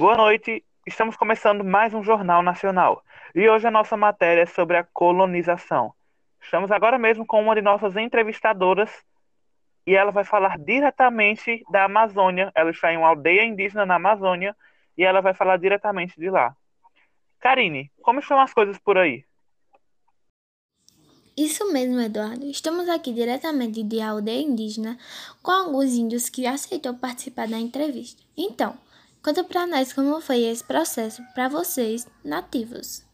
Boa noite, estamos começando mais um Jornal Nacional e hoje a nossa matéria é sobre a colonização. Estamos agora mesmo com uma de nossas entrevistadoras e ela vai falar diretamente da Amazônia. Ela está em uma aldeia indígena na Amazônia e ela vai falar diretamente de lá. Karine, como estão as coisas por aí? Isso mesmo, Eduardo. Estamos aqui diretamente de aldeia indígena com alguns índios que aceitou participar da entrevista. Então, conta para nós como foi esse processo para vocês, nativos.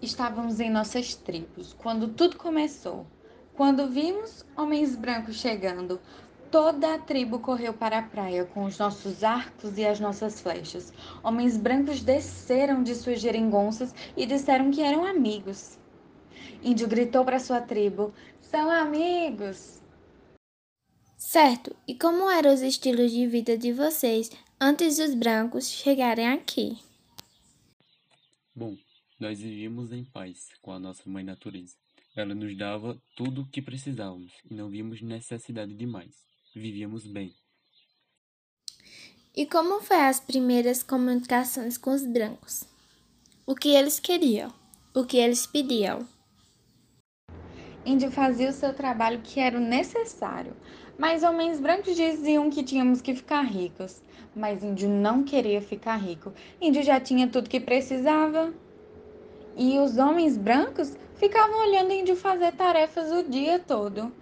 Estávamos em nossas tribos quando tudo começou. Quando vimos homens brancos chegando, toda a tribo correu para a praia com os nossos arcos e as nossas flechas. Homens brancos desceram de suas geringonças e disseram que eram amigos. Índio gritou para sua tribo: São amigos! Certo, e como eram os estilos de vida de vocês antes dos brancos chegarem aqui? Bom, nós vivíamos em paz com a nossa mãe natureza. Ela nos dava tudo o que precisávamos e não vimos necessidade de mais. Vivíamos bem. E como foi as primeiras comunicações com os brancos? O que eles queriam? O que eles pediam? Índio fazia o seu trabalho que era o necessário, mas homens brancos diziam que tínhamos que ficar ricos. Mas Índio não queria ficar rico. Índio já tinha tudo que precisava. E os homens brancos Ficavam olhando Índio fazer tarefas o dia todo.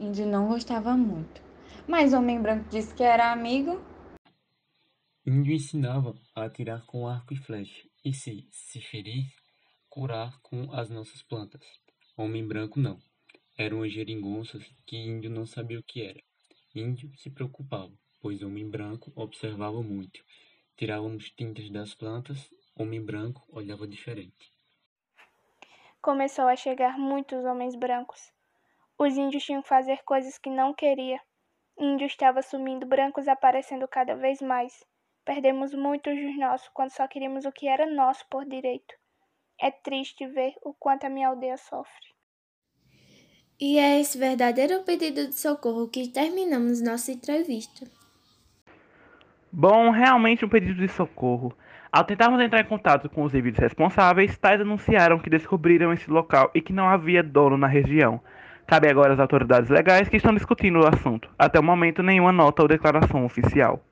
Índio não gostava muito. Mas Homem Branco disse que era amigo. Índio ensinava a atirar com arco e flecha, e se se ferir, curar com as nossas plantas. Homem Branco não. Eram as geringonças que Índio não sabia o que era. Índio se preocupava, pois Homem Branco observava muito. Tirávamos tintas das plantas, Homem Branco olhava diferente começou a chegar muitos homens brancos. Os índios tinham que fazer coisas que não queria. Índio estava sumindo, brancos aparecendo cada vez mais. Perdemos muitos dos nossos quando só queríamos o que era nosso por direito. É triste ver o quanto a minha aldeia sofre. E é esse verdadeiro pedido de socorro que terminamos nossa entrevista. Bom, realmente um pedido de socorro. Ao tentarmos entrar em contato com os indivíduos responsáveis, tais anunciaram que descobriram esse local e que não havia dono na região. Cabe agora às autoridades legais que estão discutindo o assunto. Até o momento, nenhuma nota ou declaração oficial.